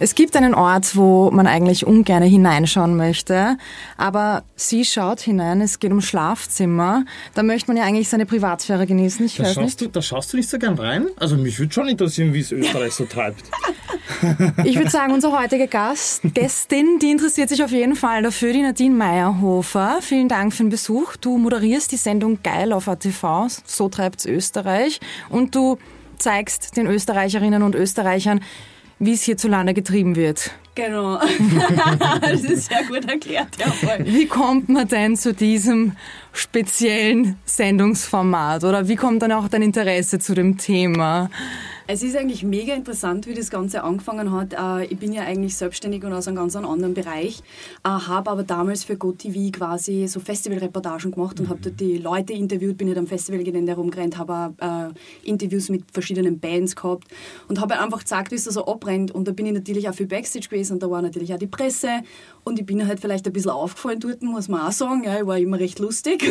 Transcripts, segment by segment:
Es gibt einen Ort, wo man eigentlich ungern hineinschauen möchte, aber sie schaut hinein, es geht um Schlafzimmer. Da möchte man ja eigentlich seine Privatsphäre genießen. Ich Da weiß schaust, nicht. du, da schaust du nicht so gern rein? Also mich würde schon interessieren, wie es Österreich so treibt. Ich würde sagen, unser heutiger Gast, Gästin, die interessiert sich auf jeden Fall dafür, die Nadine Meyerhofer. Vielen Dank für den Besuch. Du moderierst die Sendung Geil auf ATV, so treibt's Österreich. Und du zeigst den Österreicherinnen und Österreichern, wie es hierzulande getrieben wird. Genau. das ist sehr gut erklärt, ja voll. Wie kommt man denn zu diesem speziellen Sendungsformat? Oder wie kommt dann auch dein Interesse zu dem Thema? Es ist eigentlich mega interessant, wie das Ganze angefangen hat. Äh, Ich bin ja eigentlich selbstständig und aus einem ganz anderen Bereich, äh, habe aber damals für GoTV quasi so Festivalreportagen gemacht und habe dort die Leute interviewt, bin ja am Festivalgelände herumgerannt, habe äh, Interviews mit verschiedenen Bands gehabt und habe einfach gezeigt, wie es da so abbrennt. Und da bin ich natürlich auch viel Backstage gewesen und da war natürlich auch die Presse und ich bin halt vielleicht ein bisschen aufgefallen dort, muss man auch sagen. Ja, ich war immer recht lustig.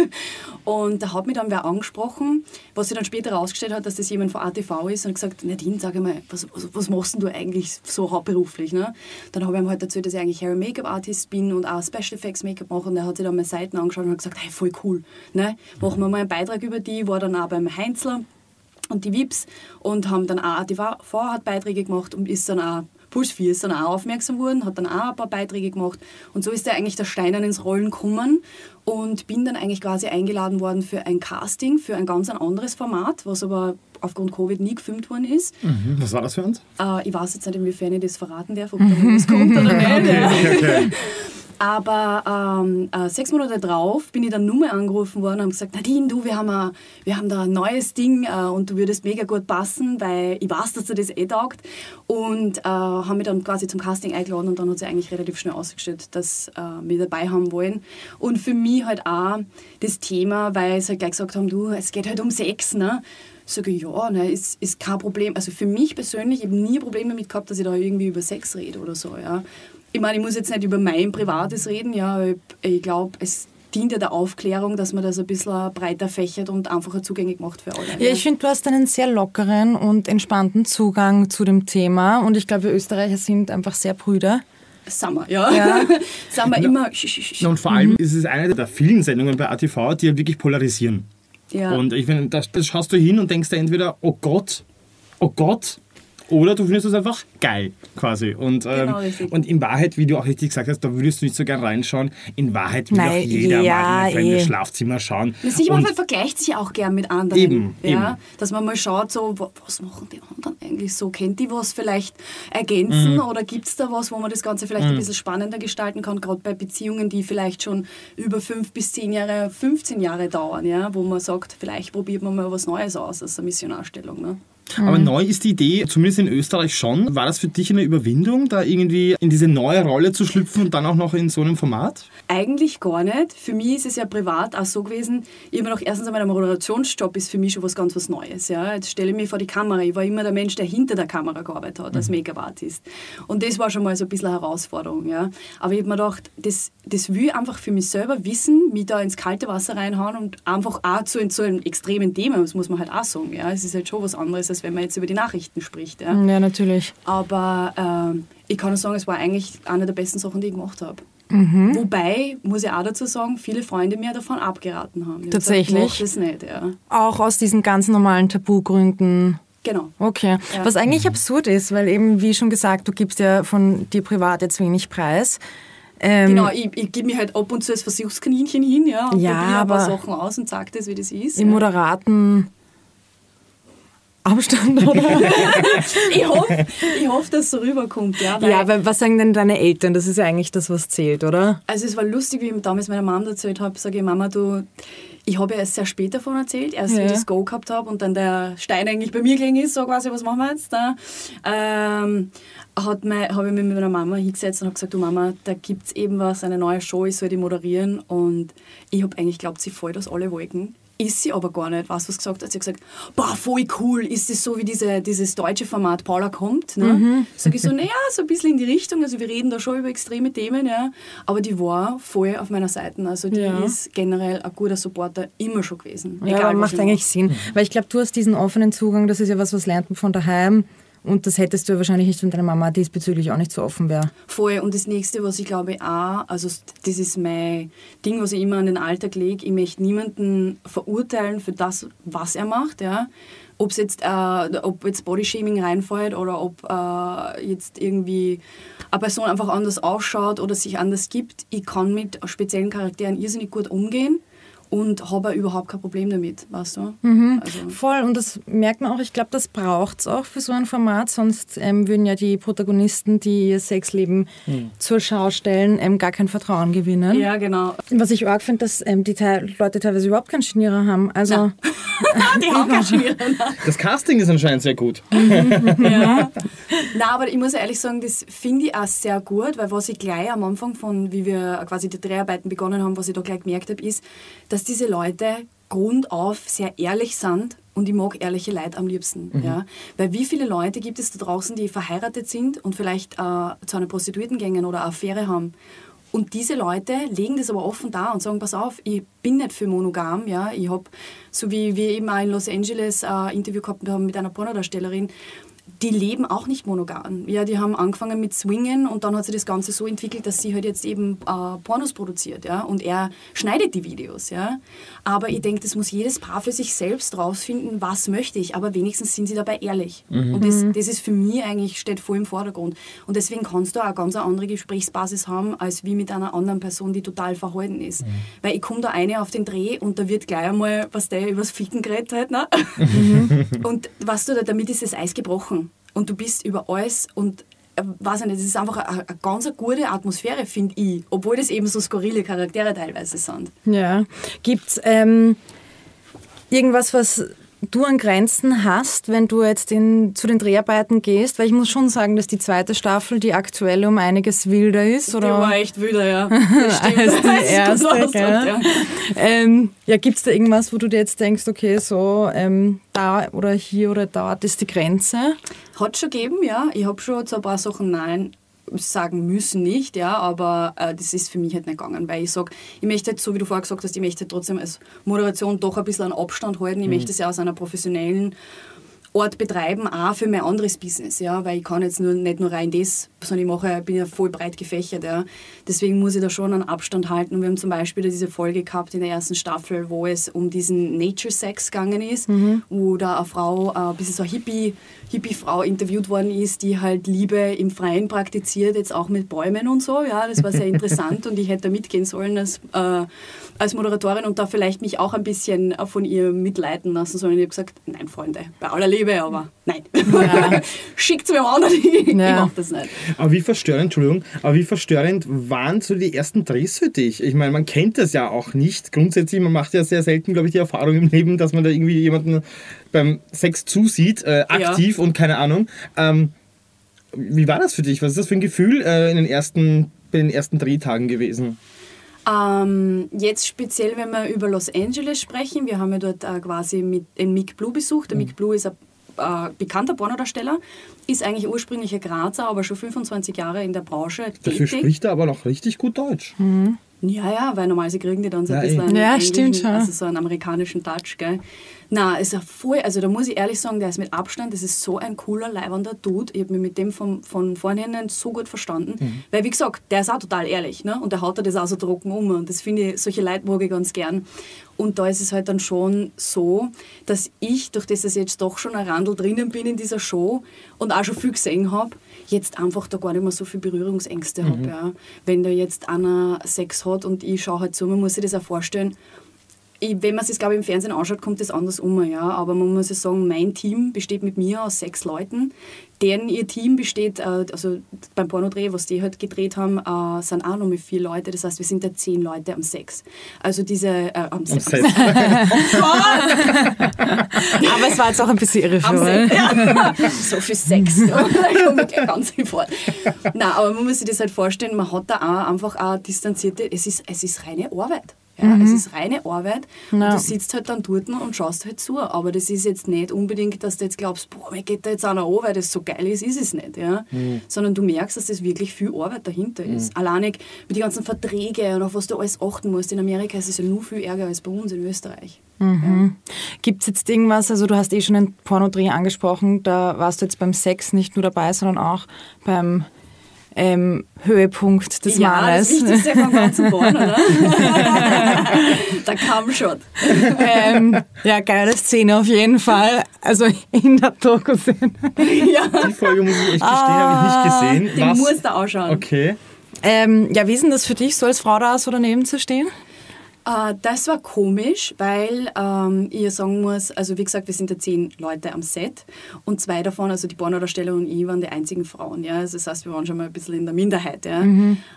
und da hat mich dann wer angesprochen, was sich dann später herausgestellt hat, dass das jemand von ATV ist und gesagt, Nadine, sag mal, was, was, was machst du eigentlich so hauptberuflich? Ne? Dann habe ich ihm halt erzählt, dass ich eigentlich Hair- Make-up-Artist bin und auch Special Effects Make-up mache und er hat sich dann meine Seiten angeschaut und hat gesagt, hey, voll cool, ne? machen wir mal einen Beitrag über die, war dann auch beim Heinzler und die Vips und haben dann auch, die Vorher hat Beiträge gemacht und ist dann auch, Puls 4 ist dann auch aufmerksam geworden, hat dann auch ein paar Beiträge gemacht und so ist er eigentlich der Stein dann ins Rollen gekommen und bin dann eigentlich quasi eingeladen worden für ein Casting, für ein ganz anderes Format, was aber aufgrund Covid nie gefilmt worden ist. Mhm. Was war das für uns? Äh, ich weiß jetzt nicht, inwiefern ich das verraten darf, ob da was kommt oder nicht. Okay, okay. Aber ähm, äh, sechs Monate drauf bin ich dann nur mal angerufen worden und haben gesagt, Nadine, du, wir haben, a, wir haben da ein neues Ding äh, und du würdest mega gut passen, weil ich weiß, dass dir das eh taugt. Und äh, haben mich dann quasi zum Casting eingeladen und dann hat sich eigentlich relativ schnell ausgestellt, dass äh, wir dabei haben wollen. Und für mich halt auch das Thema, weil sie halt gleich gesagt haben, du, es geht halt um Sex, ne? Sage ich, ja, ne, ist, ist kein Problem. Also für mich persönlich, ich habe nie Probleme damit gehabt, dass ich da irgendwie über Sex rede oder so, ja. Ich meine, ich muss jetzt nicht über mein Privates reden, ja, aber ich, ich glaube, es dient ja der Aufklärung, dass man das ein bisschen breiter fächert und einfacher zugänglich macht für alle. Ja, ich finde, du hast einen sehr lockeren und entspannten Zugang zu dem Thema und ich glaube, wir Österreicher sind einfach sehr Brüder. Wir, ja. Ja. Wir immer... Und vor allem ist es eine der vielen Sendungen bei ATV, die ja wirklich polarisieren. Ja. Und ich finde, da, da schaust du hin und denkst dir entweder, oh Gott, oh Gott, oder du findest es einfach geil, quasi. Und, ähm, Genau, und in Wahrheit, wie du auch richtig gesagt hast, da würdest du nicht so gern reinschauen. In Wahrheit will Nein, auch jeder ja, mal in ein fremdes eh. Schlafzimmer schauen. Und- man vergleicht sich auch gern mit anderen. Eben, ja? eben. Dass man mal schaut, so, wa- was machen die anderen eigentlich so? Kennt die was vielleicht ergänzen Mhm. oder gibt es da was, wo man das Ganze vielleicht ein bisschen spannender gestalten kann, gerade bei Beziehungen, die vielleicht schon über fünf bis zehn Jahre, 15 Jahre dauern, ja? wo man sagt, vielleicht probiert man mal was Neues aus als eine Missionarstellung. Ne? Aber neu ist die Idee, zumindest in Österreich schon. War das für dich eine Überwindung, da irgendwie in diese neue Rolle zu schlüpfen und dann auch noch in so einem Format? Eigentlich gar nicht. Für mich ist es ja privat auch so gewesen, mir gedacht, erstens einmal der Moderationsjob ist für mich schon was ganz was Neues. Ja. Jetzt stelle ich mich vor die Kamera. Ich war immer der Mensch, der hinter der Kamera gearbeitet hat, als Make-up-Artist. Und das war schon mal so ein bisschen eine Herausforderung. Ja. Aber ich habe mir gedacht, das, das will ich einfach für mich selber wissen, mich da ins kalte Wasser reinhauen und einfach auch zu, so einem extremen Thema, das muss man halt auch sagen. Ja. Es ist halt schon was anderes, als wenn man jetzt über die Nachrichten spricht. Ja. Ja, natürlich. Aber ähm, ich kann nur sagen, es war eigentlich eine der besten Sachen, die ich gemacht habe. Mhm. Wobei, muss ich auch dazu sagen, viele Freunde mir davon abgeraten haben. Die haben Tatsächlich? Gesagt, mach das nicht, ja. Auch aus diesen ganz normalen Tabugründen. Genau. Okay. Ja. Was eigentlich absurd ist, weil eben, wie schon gesagt, du gibst ja von dir privat jetzt wenig Preis. Ähm, Genau, ich, ich gebe mich halt ab und zu als Versuchskaninchen hin, ja, und Ja, probiere ein paar aber- Sachen aus und sage das, wie das ist. Im ja. moderaten Abstand, oder? Ich hoffe, ich hoff, dass es so rüberkommt, ja. Weil, ja, aber was sagen denn deine Eltern? Das ist ja eigentlich das, was zählt, oder? Also es war lustig, wie ich damals meiner Mama erzählt habe, sage ich, Mama, du, ich habe ja erst sehr spät davon erzählt, erst wie Ja. ich das Go gehabt habe und dann der Stein eigentlich bei mir gelegen ist, so quasi, was machen wir jetzt da? Ähm, habe ich mich mit meiner Mama hingesetzt und habe gesagt, du Mama, da gibt es eben was, eine neue Show, ich soll die moderieren und ich habe eigentlich geglaubt, sie fällt aus alle Wolken. Ist sie aber gar nicht. Weißt du, was gesagt hat? Sie hat gesagt, boah, voll cool, ist das so wie diese, dieses deutsche Format Paula kommt? Ne? Mhm. Sag ich so, naja, so ein bisschen in die Richtung. Also wir reden da schon über extreme Themen, ja. Aber die war voll auf meiner Seite. Also die Ja. ist generell ein guter Supporter immer schon gewesen. Ja, aber was macht ich eigentlich Sinn. Weil ich glaube, du hast diesen offenen Zugang, das ist ja was, was lernt man von daheim Und das hättest du wahrscheinlich nicht, wenn deine Mama diesbezüglich auch nicht so offen wäre. Voll. Und das nächste, was ich glaube auch, also das ist mein Ding, was ich immer an den Alltag lege, ich möchte niemanden verurteilen für das, was er macht. Ja. Ob jetzt, äh, ob jetzt Bodyshaming reinfällt oder ob äh, jetzt irgendwie eine Person einfach anders ausschaut oder sich anders gibt. Ich kann mit speziellen Charakteren irrsinnig gut umgehen und habe überhaupt kein Problem damit, weißt du? Mhm. Also. Voll, und das merkt man auch, ich glaube, das braucht es auch für so ein Format, sonst ähm, würden ja die Protagonisten, die ihr Sexleben mhm. zur Schau stellen, ähm, gar kein Vertrauen gewinnen. Ja, genau. Was ich arg finde, dass ähm, die Te Leute teilweise überhaupt keinen Schnierer haben. Also, die haben keinen Schnierer. Das Casting ist anscheinend sehr gut. ja. Na, aber ich muss ehrlich sagen, das finde ich auch sehr gut, weil was ich gleich am Anfang von, wie wir quasi die Dreharbeiten begonnen haben, was ich da gleich gemerkt habe, ist, dass diese Leute grundauf sehr ehrlich sind und ich mag ehrliche Leute am liebsten. Mhm. Ja? Weil wie viele Leute gibt es da draußen, die verheiratet sind und vielleicht äh, zu einer Prostituierten gehen oder eine Affäre haben und diese Leute legen das aber offen da und sagen, pass auf, ich bin nicht für monogam. Ja? Ich habe, so wie wir eben auch in Los Angeles ein äh, Interview gehabt haben mit einer Pornodarstellerin, die leben auch nicht monogam. Ja, die haben angefangen mit Swingen und dann hat sich das Ganze so entwickelt, dass sie halt jetzt eben äh, Pornos produziert, ja, und er schneidet die Videos, ja. Aber ich denke, das muss jedes Paar für sich selbst rausfinden, was möchte ich, aber wenigstens sind sie dabei ehrlich. Mhm. Und das, das ist für mich eigentlich, steht voll im Vordergrund. Und deswegen kannst du auch eine ganz andere Gesprächsbasis haben, als wie mit einer anderen Person, die total verhalten ist. Mhm. Weil ich komme da eine auf den Dreh und da wird gleich einmal, was der übers Ficken geredet hat, ne? Mhm. Und was du, damit ist das Eis gebrochen und du bist über alles und äh, weiß ich nicht, es ist einfach eine, eine ganz gute Atmosphäre, finde ich, obwohl das eben so skurrile Charaktere teilweise sind. Ja. Gibt es ähm, irgendwas, was du an Grenzen hast, wenn du jetzt in, zu den Dreharbeiten gehst? Weil ich muss schon sagen, dass die zweite Staffel, die aktuelle, um einiges wilder ist. Oder? Die war echt wilder, ja. Das stimmt. Als die erste, ja. Ähm, ja, gibt es da irgendwas, wo du dir jetzt denkst, okay, so ähm, da oder hier oder dort ist die Grenze? Hat schon gegeben, ja. Ich habe schon so ein paar Sachen Nein sagen müssen nicht, ja, aber äh, das ist für mich halt nicht gegangen, weil ich sage, ich möchte halt, so wie du vorher gesagt hast, ich möchte halt trotzdem als Moderation doch ein bisschen einen Abstand halten, ich mhm. möchte es ja aus einer professionellen Ort betreiben, auch für mein anderes Business, ja, weil ich kann jetzt nur, nicht nur rein das, sondern ich mache, bin ja voll breit gefächert, ja. Deswegen muss ich da schon einen Abstand halten. Und wir haben zum Beispiel diese Folge gehabt in der ersten Staffel, wo es um diesen Nature Sex gegangen ist, mhm. wo da eine Frau, äh, ein bisschen so eine Hippie, Hippie-Frau interviewt worden ist, die halt Liebe im Freien praktiziert, jetzt auch mit Bäumen und so, ja, das war sehr interessant und ich hätte da mitgehen sollen als, äh, als Moderatorin und da vielleicht mich auch ein bisschen von ihr mitleiten lassen sollen. Ich habe gesagt, nein, Freunde, bei aller Liebe aber nein. Ja. Schickt es mir ich, ja. ich mache das nicht. Aber wie verstörend, Entschuldigung, aber wie verstörend waren so die ersten Drehs für dich? Ich meine, man kennt das ja auch nicht. Grundsätzlich, man macht ja sehr selten, glaube ich, die Erfahrung im Leben, dass man da irgendwie jemanden beim Sex zusieht, äh, aktiv ja. und keine Ahnung. Ähm, wie war das für dich? Was ist das für ein Gefühl äh, in den ersten, bei den ersten Drehtagen gewesen? Ähm, jetzt speziell, wenn wir über Los Angeles sprechen, wir haben ja dort äh, quasi mit, den Mick Blue besucht. Der mhm. Mick Blue ist ein äh, bekannter Pornodarsteller, ist eigentlich ursprünglicher Grazer, aber schon 25 Jahre in der Branche tätig. Dafür spricht er aber noch richtig gut Deutsch. Mhm. Ja, ja, weil normalerweise kriegen die dann so ein ja, bisschen ja, stimmt schon. Also so einen amerikanischen Touch, gell. Na, ist ja voll, also da muss ich ehrlich sagen, der ist mit Abstand, das ist so ein cooler, leibender Dude. Ich habe mich mit dem von, von vornherein so gut verstanden. Mhm. Weil, wie gesagt, der ist auch total ehrlich, ne? Und der haut das auch so trocken um. Und das finde ich, solche Leute mag ich ganz gern. Und da ist es halt dann schon so, dass ich, durch das ich jetzt doch schon ein Randel drinnen bin in dieser Show und auch schon viel gesehen habe, jetzt einfach da gar nicht mehr so viel Berührungsängste mhm. habe. Ja. Wenn da jetzt einer Sex hat und ich schaue halt zu, man muss sich das auch vorstellen, wenn man es, glaube ich, im Fernsehen anschaut, kommt das anders um. Ja. Aber man muss ja sagen, mein Team besteht mit mir aus sechs Leuten. Deren ihr Team besteht, äh, also beim Pornodreh, was die halt gedreht haben, äh, sind auch noch mit vier Leute. Das heißt, wir sind da zehn Leute am Sex. Also diese... Äh, am Sex. Aber es war jetzt auch ein bisschen irreführend. Ja. so viel Sex. ganz fort. Nein, aber man muss sich das halt vorstellen, man hat da auch einfach auch distanzierte... Es ist, es ist reine Arbeit. Ja, Es ist reine Arbeit und du sitzt halt dann dort und schaust halt zu. Aber das ist jetzt nicht unbedingt, dass du jetzt glaubst, boah, mir geht da jetzt einer an, weil das so geil ist, ist es nicht. Ja? Sondern du merkst, dass das wirklich viel Arbeit dahinter ist. Alleinig mit den ganzen Verträgen und auf was du alles achten musst. In Amerika ist es ja nur viel ärger als bei uns in Österreich. Gibt es jetzt irgendwas, also du hast eh schon den Pornodreh angesprochen, da warst du jetzt beim Sex nicht nur dabei, sondern auch beim ähm, Höhepunkt des ja, Mannes. das Wichtigste vom ganzen Porn, oder? Der Kammshot. ähm, ja, geile Szene auf jeden Fall. Also in der Doku-Szene. Ja, Die Folge muss ich echt gestehen, habe ich nicht gesehen. den Was? musst du anschauen. Okay. Ähm, ja, wie ist denn das für dich, so als Frau da so daneben zu stehen? Äh, das war komisch, weil ähm, ich sagen muss, also wie gesagt, wir sind ja zehn Leute am Set und zwei davon, also die Pornodarsteller und ich, waren die einzigen Frauen. Ja? Also das heißt, wir waren schon mal ein bisschen in der Minderheit. Ja?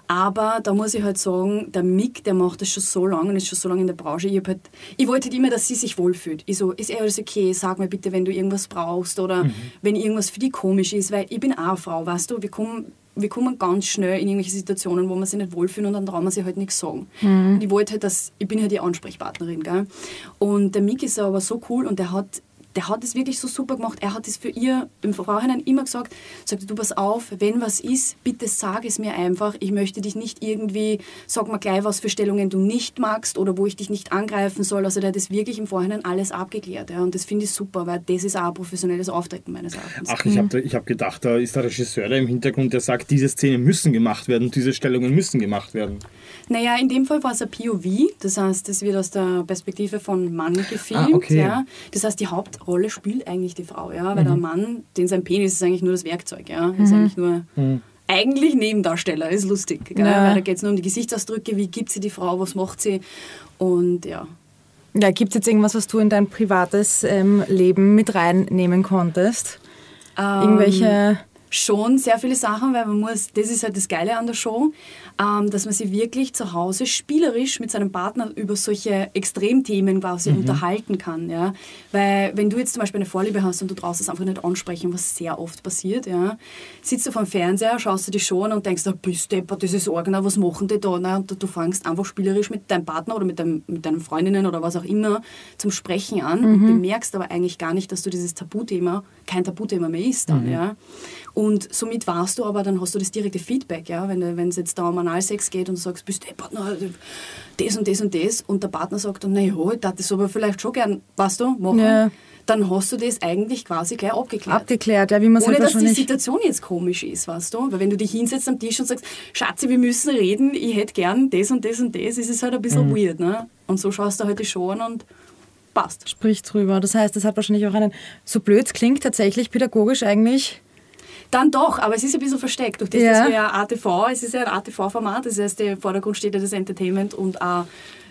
Aber da muss ich halt sagen, der Mick, der macht das schon so lange und ist schon so lange in der Branche. Ich, halt, ich wollte halt immer, dass sie sich wohlfühlt. Ich so, ist alles okay, sag mir bitte, wenn du irgendwas brauchst oder wenn irgendwas für dich komisch ist, weil ich bin auch eine Frau, weißt du, wir kommen wir kommen ganz schnell in irgendwelche Situationen, wo man sich nicht wohlfühlen und dann trauen wir sich halt nichts sagen. Und ich wollte halt, dass, ich bin halt die Ansprechpartnerin, gell? Und der Mick ist aber so cool und der hat der hat es wirklich so super gemacht. Er hat es für ihr im Vorhinein immer gesagt, sagte, du pass auf, wenn was ist, bitte sag es mir einfach. Ich möchte dich nicht irgendwie, sag mal gleich, was für Stellungen du nicht magst oder wo ich dich nicht angreifen soll. Also der hat das wirklich im Vorhinein alles abgeklärt. Ja. Und das finde ich super, weil das ist auch ein professionelles Auftreten meines Erachtens. Ach, ich habe hab gedacht, da ist der Regisseur da im Hintergrund, der sagt, diese Szenen müssen gemacht werden, diese Stellungen müssen gemacht werden. Naja, in dem Fall war es ein POV, das heißt, es wird aus der Perspektive von Mann gefilmt. Ah, okay. ja. Das heißt, die Hauptrolle spielt eigentlich die Frau, ja, weil der Mann, den sein Penis ist eigentlich nur das Werkzeug, ja, ist eigentlich nur eigentlich Nebendarsteller, ist lustig, gell? Ja. weil da geht es nur um die Gesichtsausdrücke, wie gibt sie die Frau, was macht sie und ja. Ja, gibt es jetzt irgendwas, was du in dein privates ähm, Leben mit reinnehmen konntest? Ähm, Irgendwelche. Schon sehr viele Sachen, weil man muss, das ist halt das Geile an der Show, ähm, dass man sich wirklich zu Hause spielerisch mit seinem Partner über solche Extremthemen quasi unterhalten kann. Ja? Weil wenn du jetzt zum Beispiel eine Vorliebe hast und du traust es einfach nicht ansprechen, was sehr oft passiert, ja? sitzt du vor dem Fernseher, schaust du die Show an und denkst, da bist du das ist Orgner, was machen die da? Ne? Und du fängst einfach spielerisch mit deinem Partner oder mit, deinem, mit deinen Freundinnen oder was auch immer zum Sprechen an und bemerkst aber eigentlich gar nicht, dass du dieses Tabuthema kein Tabuthema mehr ist dann. Ja? Und somit warst du aber, dann hast du das direkte Feedback, ja? wenn es jetzt da um Analsex geht und du sagst, bist du deppert, na, das und das und das und der Partner sagt dann, naja, ich darf das aber vielleicht schon gern, weißt du, machen, Ja. dann hast du das eigentlich quasi gleich abgeklärt. Abgeklärt, ja, wie man es Ohne dass die. Situation jetzt komisch ist, weißt du? Weil wenn du dich hinsetzt am Tisch und sagst, Schatzi, wir müssen reden, ich hätte gern das und das und das, ist es halt ein bisschen weird, ne? Und so schaust du halt die Show an und passt. Sprich drüber. Das heißt, das hat wahrscheinlich auch einen, so blöd es klingt, tatsächlich pädagogisch eigentlich. Dann doch, aber es ist ein bisschen versteckt. Durch das, Ja. dass wir ja ATV, es ist ja ein ATV-Format, das heißt, im Vordergrund steht ja das Entertainment und auch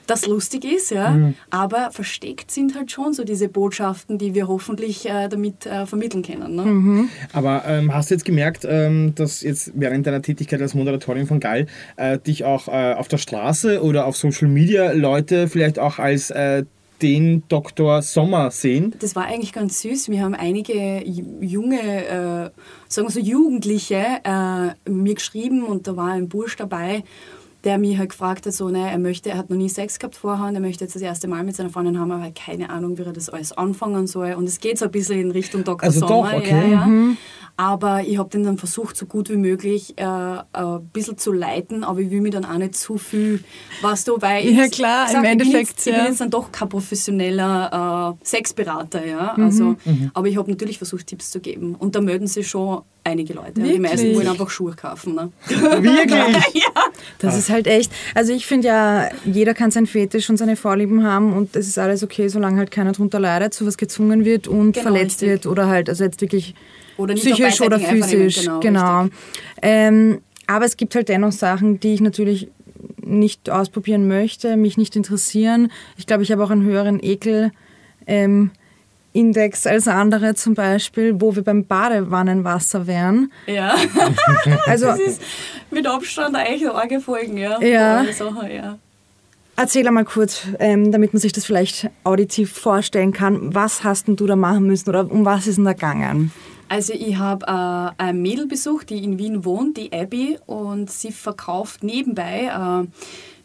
das lustig ist, ja. Aber versteckt sind halt schon so diese Botschaften, die wir hoffentlich äh, damit äh, vermitteln können. Ne? Aber ähm, hast du jetzt gemerkt, ähm, dass jetzt während deiner Tätigkeit als Moderatorin von Geil äh, dich auch äh, auf der Straße oder auf Social Media Leute vielleicht auch als äh, den Dr. Sommer sehen? Das war eigentlich ganz süß. Wir haben einige ju- junge, äh, sagen wir so Jugendliche äh, mir geschrieben und da war ein Bursch dabei, der mich halt gefragt hat, so, ne, er möchte, er hat noch nie Sex gehabt vorher und er möchte jetzt das erste Mal mit seiner Freundin haben, aber hat keine Ahnung, wie er das alles anfangen soll. Und es geht so ein bisschen in Richtung Dr. Also doch, Sommer. okay. Ja, ja. Aber ich habe den dann versucht, so gut wie möglich äh, ein bisschen zu leiten, aber ich will mich dann auch nicht zu viel, weißt du, weil ich, Ja, klar, ich im sag, ich Endeffekt, jetzt, ich ja. bin jetzt dann doch kein professioneller äh, Sexberater, ja. Also, Aber ich habe natürlich versucht, Tipps zu geben. Und da melden sich schon einige Leute. Und die meisten Wirklich? wollen einfach Schuhe kaufen. Ne? Wirklich? Das ist halt echt. Also ich finde ja, jeder kann sein Fetisch und seine Vorlieben haben und es ist alles okay, solange halt keiner drunter leidet, zu was gezwungen wird und Genau, verletzt richtig. wird oder halt, also jetzt wirklich Oder psychisch oder physisch. genau, Genau. Ähm, aber es gibt halt dennoch Sachen, die ich natürlich nicht ausprobieren möchte, mich nicht interessieren. Ich glaube, ich habe auch einen höheren Ekel. Ähm, Index als andere zum Beispiel, wo wir beim Badewannenwasser wären. Ja, Also das ist mit Abstand eigentlich arge Folgen, ja. Ja. Erzähl einmal kurz, ähm, damit man sich das vielleicht auditiv vorstellen kann. Was hast denn du da machen müssen oder um was ist denn da gegangen? Also ich habe äh, ein Mädel besucht, die in Wien wohnt, die Abby, und sie verkauft nebenbei äh,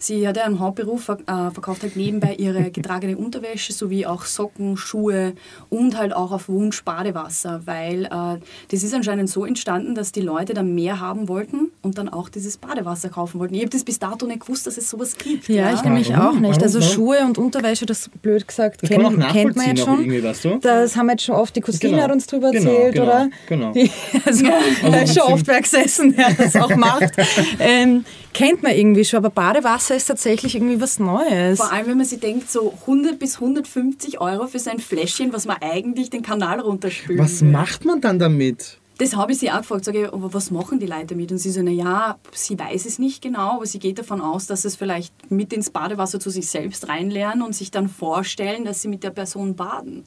Sie hat ja einen Hauptberuf, äh, verkauft halt nebenbei ihre getragene Unterwäsche sowie auch Socken, Schuhe und halt auch auf Wunsch Badewasser, weil äh, das ist anscheinend so entstanden, dass die Leute dann mehr haben wollten und dann auch dieses Badewasser kaufen wollten. Ich habe das bis dato nicht gewusst, dass es sowas gibt. Ja, ich nämlich auch nicht. Also? Schuhe und Unterwäsche, das blöd gesagt, Das kennt, kennt man jetzt schon. weißt du? Das haben wir jetzt schon oft, die Cousine Genau. hat uns drüber Genau, erzählt, genau, oder? genau. Die, also, da ist schon oft wer gesessen, der das auch macht. ähm, kennt man irgendwie schon, aber Badewasser ist tatsächlich irgendwie was Neues. Vor allem, wenn man sich denkt, so 100 bis 150 Euro für so ein Fläschchen, was man eigentlich den Kanal runterspült. Was macht man dann damit? Das habe ich sie auch gefragt. Sage ich, aber was machen die Leute damit? Und sie so, naja, sie weiß es nicht genau, aber sie geht davon aus, dass es vielleicht mit ins Badewasser zu sich selbst reinlernen und sich dann vorstellen, dass sie mit der Person baden.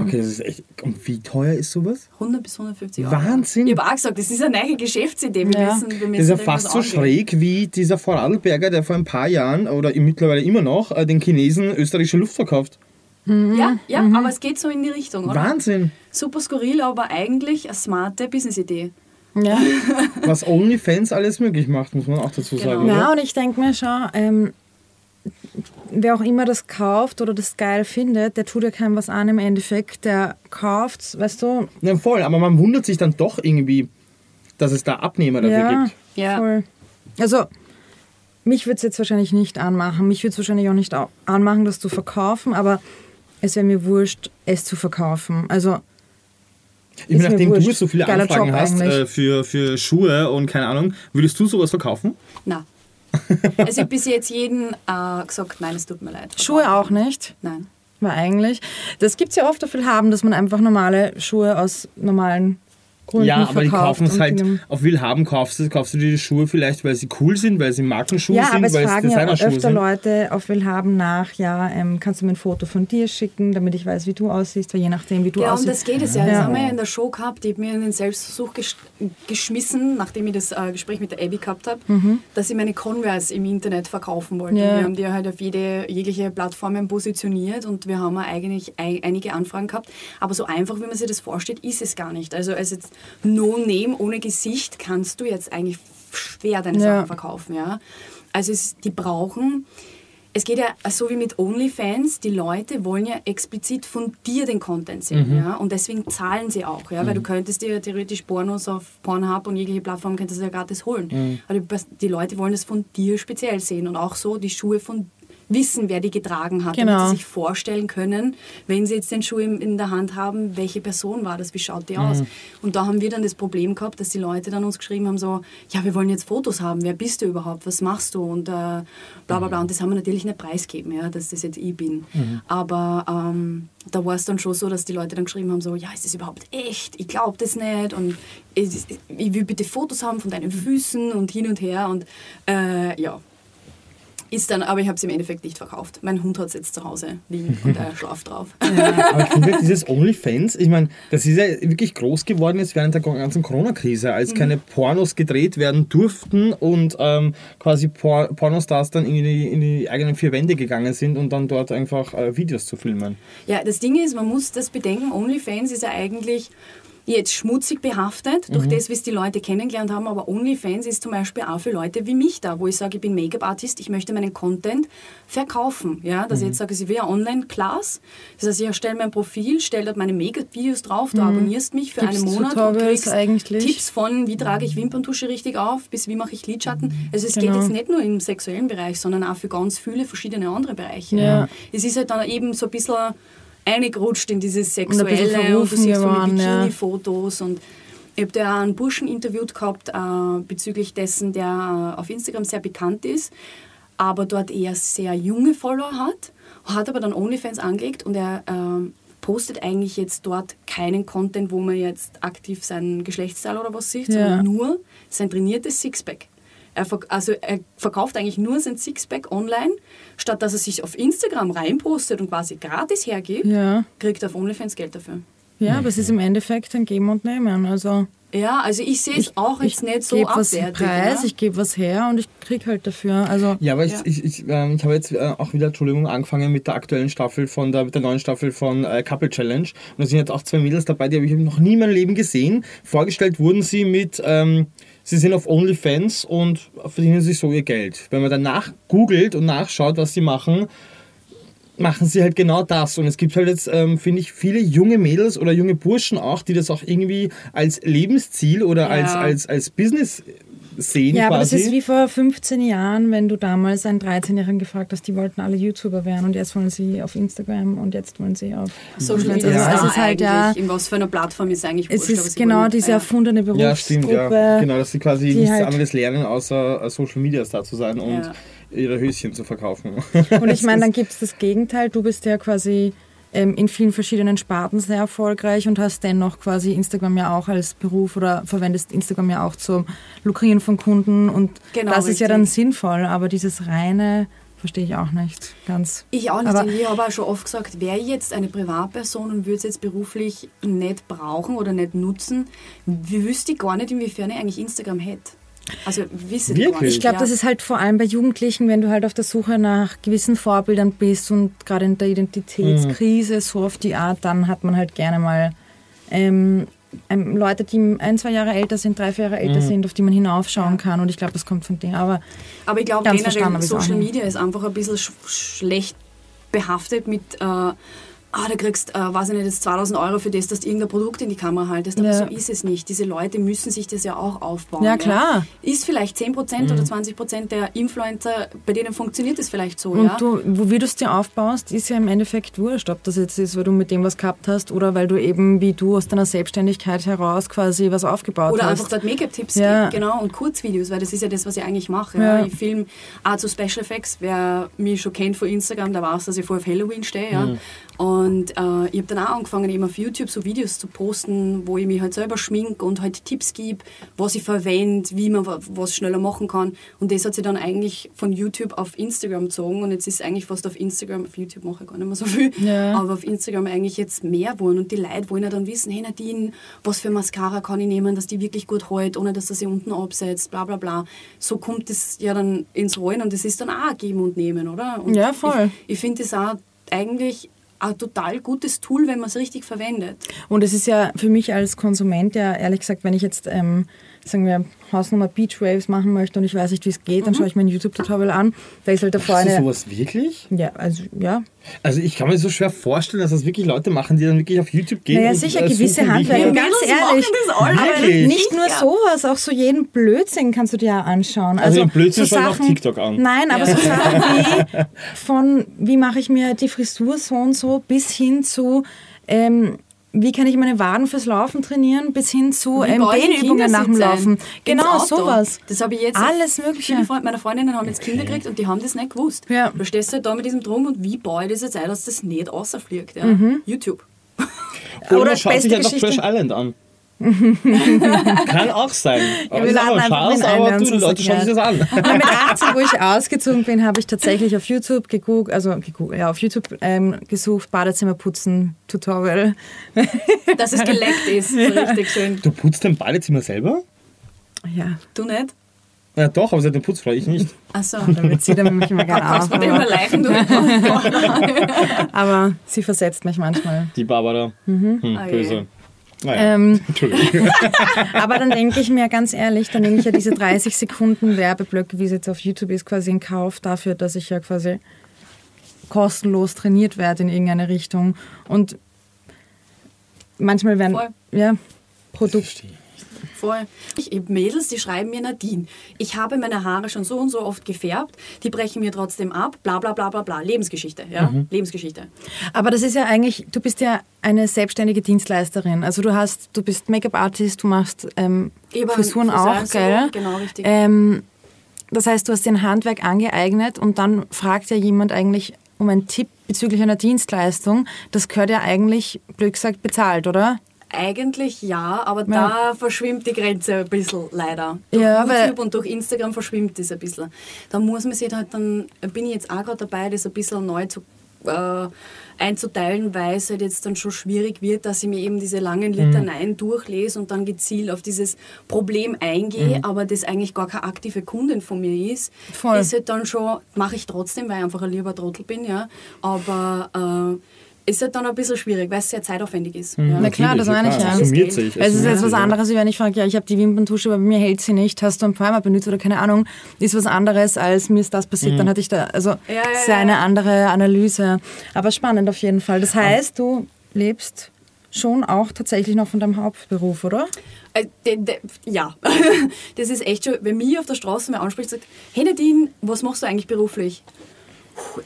Okay, das ist echt. Und wie teuer ist sowas? 100 bis 150 Euro. Wahnsinn. Ich habe auch gesagt, das ist eine neue Geschäftsidee. Wir Ja. müssen, wir müssen Das ist ja da fast so schräg wie dieser Vorarlberger, der vor ein paar Jahren oder mittlerweile immer noch äh, den Chinesen österreichische Luft verkauft. Ja, ja Mhm. aber es geht so in die Richtung, oder? Wahnsinn. Super skurril, aber eigentlich eine smarte Business-Idee. Ja. Was OnlyFans alles möglich macht, muss man auch dazu sagen. Genau. Oder? Ja, und ich denke mir schon, ähm, wer auch immer das kauft oder das geil findet, der tut ja keinem was an im Endeffekt. Der kauft, weißt du, Ja, voll, aber man wundert sich dann doch irgendwie, dass es da Abnehmer dafür ja, gibt. Ja. voll. Also, mich würde es jetzt wahrscheinlich nicht anmachen. Mich würde es wahrscheinlich auch nicht anmachen, das zu verkaufen, aber es wäre mir wurscht, es zu verkaufen. Also, Ich meine, nachdem du wurscht. jetzt so viele Geiler Anfragen Job hast äh, für, für Schuhe und keine Ahnung, würdest du sowas verkaufen? Nein. Also ich habe bis jetzt jeden äh, gesagt, nein, es tut mir leid. Schuhe auch nicht. Nein. Weil eigentlich, das gibt es ja oft auf Willhaben, dass man einfach normale Schuhe aus normalen Gründen ja, aber die kaufen es halt, auf Willhaben kaufst du, kaufst du dir die Schuhe vielleicht, weil sie cool sind, weil sie Markenschuhe Ja, sind, aber es weil es fragen ja Designerschuhe öfter sind. Leute auf Willhaben nach, ja, ähm, kannst du mir ein Foto von dir schicken, damit ich weiß, wie du aussiehst, weil je nachdem, wie du Ja, um aussiehst. das geht es ja. Das Ja. haben wir ja in der Show gehabt. Ich habe mir in den Selbstversuch gesch geschmissen, nachdem ich das äh, Gespräch mit der Abby gehabt habe, dass ich meine Converse im Internet verkaufen wollte. Mhm. Ja. Wir haben die halt auf jede, jegliche Plattformen positioniert und wir haben eigentlich ei- einige Anfragen gehabt. Aber so einfach, wie man sich das vorstellt, ist es gar nicht. Also als jetzt No-Name ohne Gesicht kannst du jetzt eigentlich schwer deine Ja. Sachen verkaufen. Ja? Also es, die brauchen es geht ja so wie mit OnlyFans, die Leute wollen ja explizit von dir den Content sehen. Ja? Und deswegen zahlen sie auch. Ja? Weil du könntest dir theoretisch Pornos auf Pornhub und jegliche Plattform könntest du ja gratis holen. Aber die, die Leute wollen das von dir speziell sehen und auch so die Schuhe von wissen, wer die getragen hat, Genau. damit sie sich vorstellen können, wenn sie jetzt den Schuh in, in der Hand haben, welche Person war das, wie schaut die aus. Und da haben wir dann das Problem gehabt, dass die Leute dann uns geschrieben haben, so, ja, wir wollen jetzt Fotos haben, wer bist du überhaupt, was machst du und äh, bla bla bla. Und das haben wir natürlich nicht preisgeben, ja, dass das jetzt ich bin. Aber ähm, da war es dann schon so, dass die Leute dann geschrieben haben, so, ja, ist das überhaupt echt? Ich glaube das nicht und ich, ich will bitte Fotos haben von deinen Füßen und hin und her und äh, ja, ist dann, aber ich habe es im Endeffekt nicht verkauft. Mein Hund hat es jetzt zu Hause liegen und er schlaft drauf. Aber ich finde halt dieses OnlyFans, ich meine, das ist ja wirklich groß geworden jetzt während der ganzen Corona-Krise, Mhm. als keine Pornos gedreht werden durften und ähm, quasi Por Pornostars dann in die, in die eigenen vier Wände gegangen sind und dann dort einfach äh, Videos zu filmen. Ja, das Ding ist, man muss das bedenken, OnlyFans ist ja eigentlich jetzt schmutzig behaftet, durch das, wie es die Leute kennengelernt haben, aber OnlyFans ist zum Beispiel auch für Leute wie mich da, wo ich sage, ich bin Make-up-Artist, ich möchte meinen Content verkaufen. Ja? Dass ich jetzt sage, ich will ja Online-Class, das heißt, ich erstelle mein Profil, stelle dort meine Make-up-Videos drauf, du abonnierst mich für Gibst einen Monat und kriegst eigentlich? Tipps von, wie trage ich Wimperntusche richtig auf, bis wie mache ich Lidschatten. Also es Genau. geht jetzt nicht nur im sexuellen Bereich, sondern auch für ganz viele verschiedene andere Bereiche. Ja. Es ist halt dann eben so ein bisschen eingerutscht in dieses Sexuelle und, du verrufen siehst von geworden, ja. Bikini-Fotos und ich habe da einen Burschen interviewt gehabt äh, bezüglich dessen, der äh, auf Instagram sehr bekannt ist, aber dort eher sehr junge Follower hat, hat aber dann OnlyFans angelegt und er ähm, postet eigentlich jetzt dort keinen Content, wo man jetzt aktiv seinen Geschlechtsteil oder was sieht, Ja. sondern nur sein trainiertes Sixpack. Er, verk- also er verkauft eigentlich nur sein Sixpack online, statt dass er sich auf Instagram reinpostet und quasi gratis hergibt, Ja. kriegt er auf OnlyFans Geld dafür. ja, aber es ist im Endeffekt ein Geben und Nehmen. Also Ja, also ich sehe es auch jetzt nicht so gebe was abwertend. Preis, ja. ich gebe was her und ich krieg halt dafür. Also Ja, aber ich, Ja. ich, ich, ähm, ich habe jetzt äh, auch wieder, Entschuldigung, angefangen mit der aktuellen Staffel von der, mit der neuen Staffel von äh, Couple Challenge. Und da sind jetzt auch zwei Mädels dabei, die habe ich noch nie in meinem Leben gesehen. Vorgestellt wurden sie mit, ähm, sie sind auf OnlyFans und verdienen sich so ihr Geld. Wenn man danach googelt und nachschaut, was sie machen, machen sie halt genau das. Und es gibt halt jetzt, ähm, finde ich, viele junge Mädels oder junge Burschen auch, die das auch irgendwie als Lebensziel oder Ja. als, als, als Business sehen Ja, aber das quasi. ist wie vor 15 Jahren, wenn du damals einen 13-Jährigen gefragt hast, die wollten alle YouTuber werden und jetzt wollen sie auf Instagram und jetzt wollen sie auf Social. Media Also ist es ist halt ja, in was für einer Plattform ist eigentlich es wurscht, aber ist genau wollen- diese ja. erfundene ja, Berufsgruppe. stimmt, ja. Genau, dass sie quasi die nichts halt- anderes lernen, außer äh, Social Media Star zu sein und Ja. ihre Höschen zu verkaufen. Und ich meine, dann gibt es das Gegenteil. Du bist ja quasi ähm, in vielen verschiedenen Sparten sehr erfolgreich und hast dennoch quasi Instagram ja auch als Beruf oder verwendest Instagram ja auch zum Lukrieren von Kunden und Genau, das ist ja richtig. dann sinnvoll, aber dieses reine verstehe ich auch nicht ganz. Ich auch nicht. Aber- ich habe auch schon oft gesagt, wäre ich jetzt eine Privatperson und würde es jetzt beruflich nicht brauchen oder nicht nutzen, wüsste ich gar nicht, inwiefern ich eigentlich Instagram hätte. Also wisse ich gar Wirklich? Ich glaube, ja. das ist halt vor allem bei Jugendlichen, wenn du halt auf der Suche nach gewissen Vorbildern bist und gerade in der Identitätskrise so auf die Art, dann hat man halt gerne mal ähm, ähm, Leute, die ein, zwei Jahre älter sind, drei, vier Jahre älter sind, auf die man hinaufschauen kann. Und ich glaube, das kommt von dem. Aber Aber ich glaube generell, Social. Media ist einfach ein bisschen sch schlecht behaftet mit, äh, ah, da kriegst, äh, weiß ich nicht, jetzt 2000 Euro für das, dass du irgendein Produkt in die Kamera haltest. Aber Ja. so ist es nicht. Diese Leute müssen sich das ja auch aufbauen. Ja, klar. Ist vielleicht 10% Mhm. oder 20% der Influencer, bei denen funktioniert es vielleicht so, und ja. du, wo, wie du es dir aufbaust, ist ja im Endeffekt wurscht, ob das jetzt ist, weil du mit dem was gehabt hast oder weil du eben wie du aus deiner Selbstständigkeit heraus quasi was aufgebaut Oder hast. einfach dort Make-up-Tipps Ja. gibt, genau, und Kurzvideos, weil das ist ja das, was ich eigentlich mache. Ja. Ja. Ich filme auch zu Special Effects. Wer mich schon kennt von Instagram, der weiß, dass ich vor auf Halloween stehe. Ja. Und äh, ich habe dann auch angefangen, eben auf YouTube so Videos zu posten, wo ich mich halt selber schminke und halt Tipps gebe, was ich verwende, wie man wa- was schneller machen kann. Und das hat sich dann eigentlich von YouTube auf Instagram gezogen. Und jetzt ist eigentlich fast auf Instagram, auf YouTube mache ich gar nicht mehr so viel, Ja. aber auf Instagram eigentlich jetzt mehr geworden. Und die Leute wollen ja dann wissen, hey Nadine, was für Mascara kann ich nehmen, dass die wirklich gut hält, ohne dass er sie unten absetzt, bla bla bla. So kommt es ja dann ins Rollen und das ist dann auch ein Geben und Nehmen, oder? Und Ja, voll. Ich, ich finde das auch eigentlich ein total gutes Tool, wenn man es richtig verwendet. Und es ist ja für mich als Konsument ja ehrlich gesagt, wenn ich jetzt, ähm, sagen wir, Hausnummer Beachwaves machen möchte und ich weiß nicht, wie es geht, dann schaue ich mir ein YouTube-Tutorial an. Da ist halt davor Machst du eine. sowas wirklich? Ja, also ja. Also ich kann mir so schwer vorstellen, dass das wirklich Leute machen, die dann wirklich auf YouTube gehen. Naja, und, sicher, äh, gewisse Handwerker, ganz ehrlich. Aber Wirklich? nicht nur Ja. sowas, auch so jeden Blödsinn kannst du dir ja anschauen. Also den Blödsinn so schaue ich auf TikTok an. Nein, aber Ja. so Sachen wie von, wie mache ich mir die Frisur so und so, bis hin zu, ähm, wie kann ich meine Waden fürs Laufen trainieren, bis hin zu ähm, Dehnübungen nach dem? Laufen. Genau, Auto. sowas. Das habe ich jetzt. Alles Mögliche. Viele Freunde, meine Freundinnen haben jetzt Kinder gekriegt und die haben das nicht gewusst. Ja. Du stehst halt da mit diesem Drum und wie baue ich das jetzt ein, dass das nicht außerfliegt? Ja? Mhm. YouTube. Oder Oder schaut sich beste einfach Geschichte. Fresh Island an. Kann auch sein. wir ist laden aber einfach Spaß, aber du, Leute schauen sich das an. Und mit 18, wo ich ausgezogen bin, habe ich tatsächlich auf YouTube gegoogelt, also gegoogelt, ja, auf YouTube ähm, gesucht, Badezimmerputzen, Tutorial. Dass es geleckt ist. So richtig schön. Du putzt dein Badezimmer selber? Ja, Du nicht? Ja doch, aber sie hat den Putzfrau, ich nicht. Achso. damit sie dann mich immer gerne auf. Aber, leichen? Du? aber sie versetzt mich manchmal. Die Barbara. Hm, Ah, böse. Naja, Ähm, aber dann denke ich mir ganz ehrlich, dann nehme ich ja diese 30 Sekunden Werbeblöcke, wie es jetzt auf YouTube ist, quasi in Kauf dafür, dass ich ja quasi kostenlos trainiert werde in irgendeine Richtung. Und manchmal werden Voll. ja, Produkte. Voll. Ich habe Mädels, die schreiben mir Nadine. Ich habe meine Haare schon so und so oft gefärbt, die brechen mir trotzdem ab, bla bla bla bla bla. Lebensgeschichte, ja? Mhm. Lebensgeschichte. Aber das ist ja eigentlich, du bist ja eine selbstständige Dienstleisterin. Also du hast, du bist Make-up-Artist, du machst ähm, Eben Frisuren auch, gell? genau, richtig. Ähm, das heißt, du hast dir ein Handwerk angeeignet und dann fragt ja jemand eigentlich um einen Tipp bezüglich einer Dienstleistung. Das gehört ja eigentlich, blöd gesagt, bezahlt, oder? Eigentlich ja, aber Ja. da verschwimmt die Grenze ein bisschen, leider. Durch Ja, weil- YouTube und durch Instagram verschwimmt das ein bisschen. Da muss man sich halt dann, bin ich jetzt auch gerade dabei, das ein bisschen neu zu äh, einzuteilen, weil es halt jetzt dann schon schwierig wird, dass ich mir eben diese langen Litaneien durchlese und dann gezielt auf dieses Problem eingehe, aber das eigentlich gar keine aktive Kundin von mir ist, Voll. ist halt dann schon, mache ich trotzdem, weil ich einfach ein lieber Trottel bin, ja, aber äh, ist halt dann ein bisschen schwierig, weil es sehr zeitaufwendig ist. Mhm. Ja. Na klar, das meine ich ja. Es summiert sich. Es ist summiert jetzt was ja. anderes, wie wenn ich frage, ja, ich habe die Wimperntusche, aber bei mir hält sie nicht, hast du einen Primer benutzt oder keine Ahnung, ist was anderes, als mir ist das passiert, dann hatte ich da, also ja, ist ja eine ja. andere Analyse. Aber spannend auf jeden Fall. Das heißt, du lebst schon auch tatsächlich noch von deinem Hauptberuf, oder? Äh, ja, das ist echt schon, wenn mich auf der Straße mal anspricht sagt, hey Nadine, was machst du eigentlich beruflich?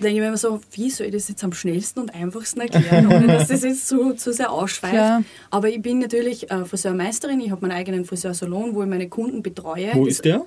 Denke ich mir immer so, wie soll ich das jetzt am schnellsten und einfachsten erklären, ohne dass das jetzt zu, zu sehr ausschweift. Klar. Aber ich bin natürlich äh, Friseurmeisterin, ich habe meinen eigenen Friseursalon, wo ich meine Kunden betreue. Wo Das- ist der?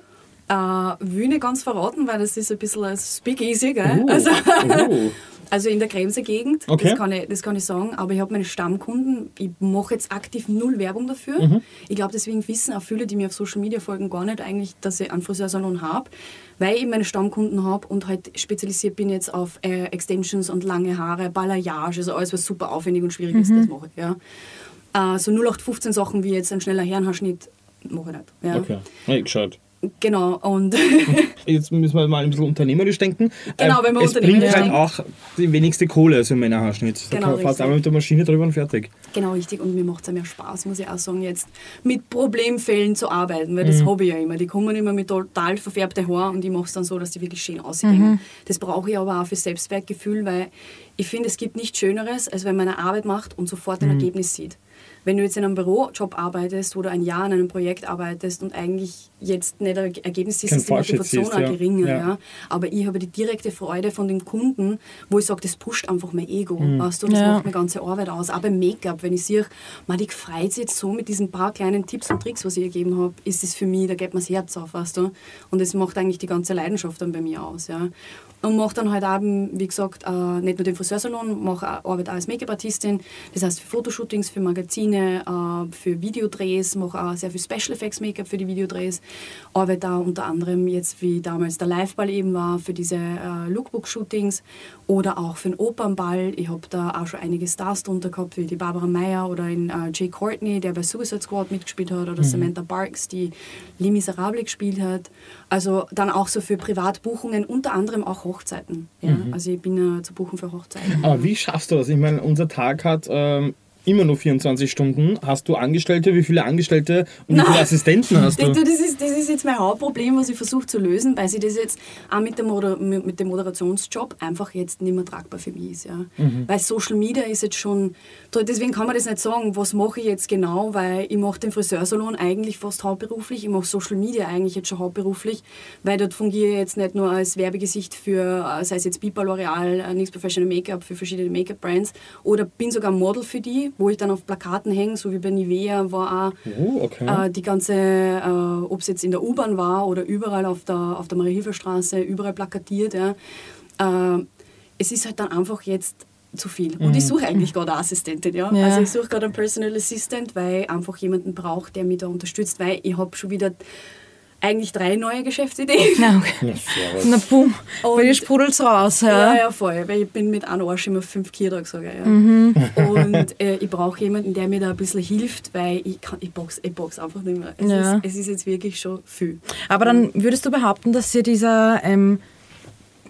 Äh, will ich nicht ganz verraten, weil das ist ein bisschen ein Speakeasy, gell? Oh. Also, Oh. also in der Kremser Gegend, Okay. das, kann ich, das kann ich sagen. Aber ich habe meine Stammkunden, ich mache jetzt aktiv null Werbung dafür. Mhm. Ich glaube, deswegen wissen auch viele, die mir auf Social Media folgen, gar nicht eigentlich, dass ich einen Friseursalon habe, weil ich meine Stammkunden habe und halt spezialisiert bin jetzt auf äh, Extensions und lange Haare, Balayage, also alles, was super aufwendig und schwierig ist, das mache ich. Ja. Äh, so 0815 Sachen wie jetzt ein schneller Herrenhaarschnitt mache ich nicht. Ja. Okay. Hey, geschaut. Genau, und Jetzt müssen wir mal ein bisschen unternehmerisch denken. Genau, wenn wir es bringt unternehmerisch halt denken. auch die wenigste Kohle, also im Männerhaarschnitt. Da Genau, kann- fährst richtig. du einmal mit der Maschine drüber und fertig. Genau, richtig. Und mir macht es ja mehr Spaß, muss ich auch sagen, jetzt mit Problemfällen zu arbeiten, weil Mhm. das habe ich ja immer. Die kommen immer mit total verfärbten Haaren und ich mache es dann so, dass die wirklich schön aussehen. Mhm. Das brauche ich aber auch für Selbstwertgefühl, weil ich finde, es gibt nichts Schöneres, als wenn man eine Arbeit macht und sofort ein Mhm. Ergebnis sieht. Wenn du jetzt in einem Bürojob arbeitest oder ein Jahr an einem Projekt arbeitest und eigentlich jetzt nicht ein Ergebnis siehst, ist die Motivation siehst, auch ja. geringer. Ja. Ja. Aber ich habe die direkte Freude von dem Kunden, wo ich sage, das pusht einfach mein Ego. Mhm. Weißt du, das Ja. macht mir ganze Arbeit aus. Auch beim Make-up, wenn ich sehe, man, die freut sich jetzt so mit diesen paar kleinen Tipps und Tricks, was ich ihr gegeben habe, ist es für mich, da geht mir das Herz auf, weißt du. Und das macht eigentlich die ganze Leidenschaft dann bei mir aus. Ja. Und mache dann halt auch, wie gesagt, äh, nicht nur den Friseursalon, mache arbeite auch als Make-up-Artistin, das heißt für Fotoshootings, für Magazine, äh, für Videodrehs, mache auch sehr viel Special Effects Make-up für die Videodrehs, arbeite auch unter anderem jetzt, wie damals der Liveball eben war, für diese äh, Lookbook-Shootings oder auch für den Opernball. Ich habe da auch schon einige Stars drunter gehabt, wie die Barbara Meyer oder in äh, Jay Courtney, der bei Suicide Squad mitgespielt hat, oder Samantha Barks, die Les Miserables gespielt hat. Also dann auch so für Privatbuchungen, unter anderem auch Hochzeiten. Ja? Also ich bin ja zu buchen für Hochzeiten. Aber wie schaffst du das? Ich meine, unser Tag hat ähm, immer nur 24 Stunden. Hast du Angestellte? Wie viele Angestellte und wie viele Assistenten hast du? das, ist, das ist jetzt mein Hauptproblem, was ich versuche zu lösen, weil sie das jetzt auch mit, der Moder mit dem Moderationsjob einfach jetzt nicht mehr tragbar für mich ist. Ja. Mhm. Weil Social Media ist jetzt schon, deswegen kann man das nicht sagen, was mache ich jetzt genau, weil ich mache den Friseursalon eigentlich fast hauptberuflich, ich mache Social Media eigentlich jetzt schon hauptberuflich, weil dort fungiere ich jetzt nicht nur als Werbegesicht für, äh, sei es jetzt Bipa, L'Oreal, äh, NYX Professional Make-up, für verschiedene Make-up-Brands oder bin sogar Model für die, wo ich dann auf Plakaten hänge, so wie bei Nivea war auch Oh, okay. äh, die ganze, äh, ob es jetzt in der U-Bahn war oder überall auf der, auf der Marie-Hilfer-Straße, überall plakatiert. Ja. Äh, es ist halt dann einfach jetzt zu viel. Und ich suche eigentlich gerade eine Assistentin. Ja? Ja. Also ich suche gerade einen Personal Assistant, weil ich einfach jemanden brauche, der mich da unterstützt, weil ich habe schon wieder eigentlich drei neue Geschäftsideen. Na, okay. Na boom, bei dir sprudelt es raus. Ja, Ja. ja, voll. Weil ich bin mit einem Arsch immer fünf Kilo sage ja. Mhm. Und äh, ich brauche jemanden, der mir da ein bisschen hilft, weil ich kann, ich box, ich box einfach nicht mehr. Es, Ja. ist, es ist jetzt wirklich schon viel. Aber dann würdest du behaupten, dass dir dieser ähm,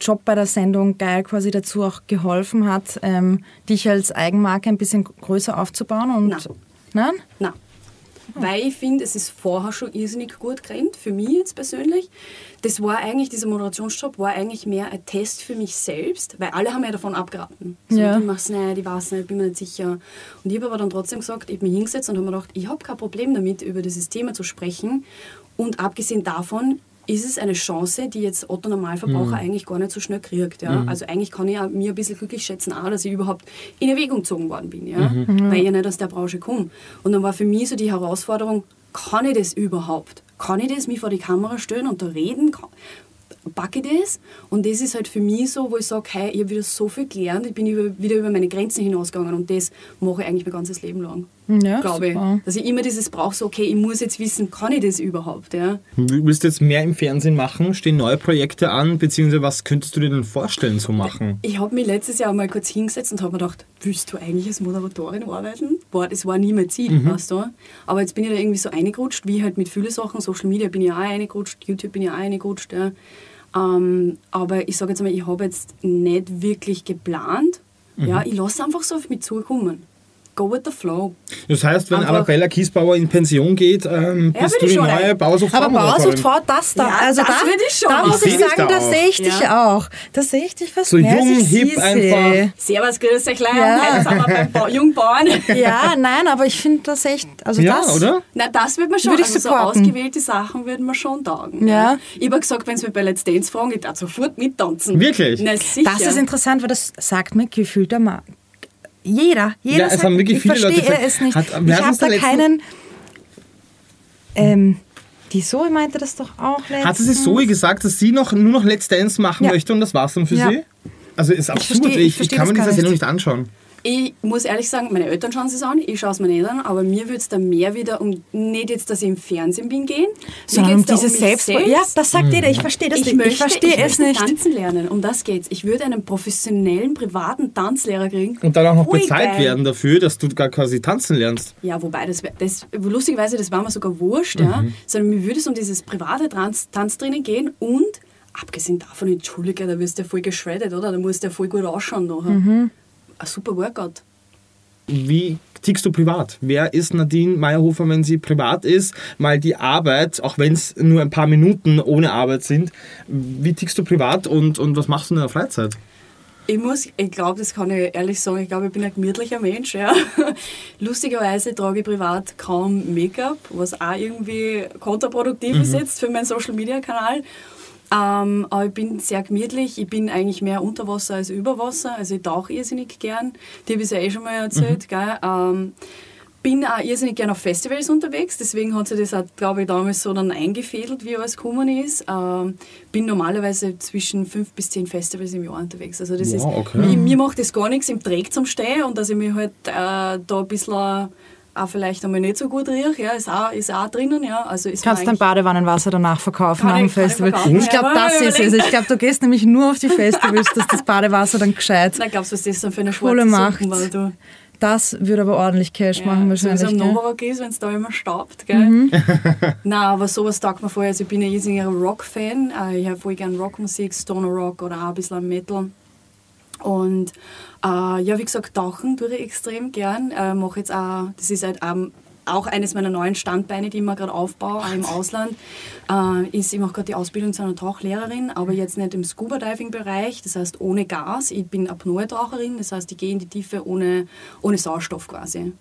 Job bei der Sendung geil quasi dazu auch geholfen hat, ähm, dich als Eigenmarke ein bisschen größer aufzubauen? Und Nein. Nein? Nein. Weil ich finde, es ist vorher schon irrsinnig gut gerannt, für mich jetzt persönlich. Das war eigentlich, dieser Moderationsjob war eigentlich mehr ein Test für mich selbst, weil alle haben ja davon abgeraten. So, Ja. Ich mach's nicht, ich weiß nicht, bin mir nicht sicher. Und ich habe aber dann trotzdem gesagt, ich habe mich hingesetzt und habe mir gedacht, ich habe kein Problem damit, über dieses Thema zu sprechen. Und abgesehen davon ist es eine Chance, die jetzt Otto Normalverbraucher eigentlich gar nicht so schnell kriegt. Ja? Also eigentlich kann ich mir ein bisschen glücklich schätzen, auch, dass ich überhaupt in Erwägung gezogen worden bin, ja? weil ich ja nicht aus der Branche komme. Und dann war für mich so die Herausforderung, kann ich das überhaupt? Kann ich das, mich vor die Kamera stellen und da reden? Kann, packe ich das? Und das ist halt für mich so, wo ich sage, hey, ich habe wieder so viel gelernt, ich bin über, wieder über meine Grenzen hinausgegangen und das mache ich eigentlich mein ganzes Leben lang. Ja, glaube ich. super. Dass ich immer dieses brauche, so, okay, ich muss jetzt wissen, kann ich das überhaupt? Ja? Willst du jetzt mehr im Fernsehen machen? Stehen neue Projekte an? Beziehungsweise was könntest du dir denn vorstellen zu machen? Ich habe mich letztes Jahr mal kurz hingesetzt und habe mir gedacht, willst du eigentlich als Moderatorin arbeiten? Boah, das war nie mein Ziel, weißt du? Aber jetzt bin ich da irgendwie so eingerutscht, wie halt mit vielen Sachen. Social Media bin ich auch eingerutscht, YouTube bin ich auch eingerutscht. Ja. Ähm, aber ich sage jetzt mal, ich habe jetzt nicht wirklich geplant, Ja, ich lasse einfach so auf mich zukommen. Go with the flow. Das heißt, wenn Einfach- Arabella Kiesbauer in Pension geht, ähm, Ja, bist du die neue ein- Bauersucht Aber Bauersucht Frau, das da, Ja, also das da, würde ich schon da muss ich Ich sagen, da da sehe ich dich Ja. auch. Da sehe ich dich fast So mehr, jung, als ich hip sie einfach. sehe. Servus, grüß euch, Leute. Ja. Sind wir beim ba Jungbauern. Ja, nein, aber ich finde das echt, also Ja, das, oder? Na, das wird man schon. Würde ich also so ausgewählte Sachen würden wir schon taugen. Ja. Ich habe gesagt, wenn sie mich bei Let's Dance fragen, ich darf sofort mittanzen. Wirklich? Na, sicher. Das ist interessant, weil das sagt mir gefühlt der Mann. Jeder, jeder Ja, es sagt, haben wirklich ich viele Leute verstehe gesagt, es nicht. hat- ich habe da keinen. Ähm, die Zoe meinte das doch auch letztens. Hat sie Zoe gesagt, dass sie noch, nur noch Let's Dance machen Ja. möchte und das war's dann für Ja. sie? Also ist absurd, versteh- ich, ich versteh kann mir diese Sendung nicht anschauen. Ich muss ehrlich sagen, meine Eltern schauen es an, ich schaue es mir nicht an, aber mir würde es da mehr wieder um, nicht jetzt, dass ich im Fernsehen bin, gehen, sondern um Mir geht's da diese mich Selbst... selbst. Ja, das sagt jeder. Ich verstehe das ich nicht. möchte, ich verstehe es möchte nicht. tanzen lernen, um das geht's. Ich würde einen professionellen, privaten Tanzlehrer kriegen. Und dann auch noch bezahlt geil. werden dafür, dass du gar quasi tanzen lernst. Ja, wobei, das, das, lustigerweise, das war mir sogar wurscht, ja, sondern mir würde es um dieses private Tanz, Tanztraining gehen und abgesehen davon, entschuldige, da wirst du ja voll geschreddet, oder? Da musst du ja voll gut ausschauen nachher. Ein super Workout. Wie tickst du privat? Wer ist Nadine Meyerhofer, wenn sie privat ist? Mal die Arbeit, auch wenn es nur ein paar Minuten ohne Arbeit sind. Wie tickst du privat und, und was machst du in der Freizeit? Ich muss, ich glaube, das kann ich ehrlich sagen, ich glaube, ich bin ein gemütlicher Mensch. Ja. Lustigerweise trage ich privat kaum Make-up, was auch irgendwie kontraproduktiv ist jetzt für meinen Social-Media-Kanal. Ähm, aber ich bin sehr gemütlich. Ich bin eigentlich mehr unter Wasser als über Wasser. Also ich tauche irrsinnig gern. Die habe ich ja eh schon mal erzählt. Gell? Ähm, bin auch irrsinnig gern auf Festivals unterwegs, deswegen hat sich das auch, glaube ich, damals so dann eingefädelt, wie alles gekommen ist. Ähm, bin normalerweise zwischen fünf bis zehn Festivals im Jahr unterwegs. Also das Wow, ist, okay. mir, mir macht das gar nichts im Dreck zum Stehen und dass ich mich halt äh, da ein bisschen auch vielleicht einmal nicht so gut rieche, ja, ist auch, ist auch drinnen, ja. Also ist Kannst dein Badewannenwasser danach verkaufen ich Festival. verkaufen, Ich glaube, ja, das ist es. Ich glaube, du gehst nämlich nur auf die Festivals, dass das Badewasser dann gescheit Na, glaubst du, was das dann für eine schwarze macht. Weil du Das würde aber ordentlich Cash machen so wie es wahrscheinlich. am? Novarock ist, wenn es da immer staubt. Gell? Mhm. Nein, aber sowas taugt mir vorher. Also ich bin ein riesiger Rock-Fan. Äh, Ich habe voll gerne Rockmusik, Stoner Rock oder auch ein bisschen Metal. Und äh, ja, wie gesagt, tauchen tue ich extrem gern. Äh, mache jetzt auch, das ist halt ähm, auch eines meiner neuen Standbeine, die ich mir gerade aufbaue, auch im Ausland, äh, ist, ich mache gerade die Ausbildung zu einer Tauchlehrerin, aber jetzt nicht im Scuba-Diving-Bereich, das heißt ohne Gas. Ich bin Apnoe-Taucherin, das heißt, ich gehe in die Tiefe ohne, ohne Sauerstoff quasi.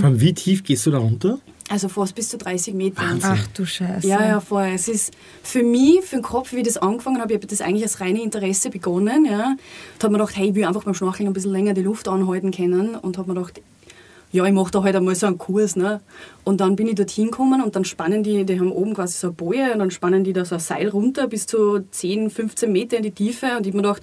Von wie tief gehst du da runter? Also fast bis zu 30 Meter. Ach du Scheiße. Ja, ja, voll. Es ist für mich, für den Kopf, wie ich das angefangen habe, ich habe das eigentlich als reine Interesse begonnen. Ja. Da habe mir gedacht, hey, ich will einfach beim Schnorcheln ein bisschen länger die Luft anhalten können. Und habe mir gedacht, ja, ich mache da halt einmal so einen Kurs. Ne? Und dann bin ich dorthin gekommen und dann spannen die, die haben oben quasi so eine Boje und dann spannen die da so ein Seil runter bis zu 10, 15 Meter in die Tiefe. Und ich habe mir gedacht,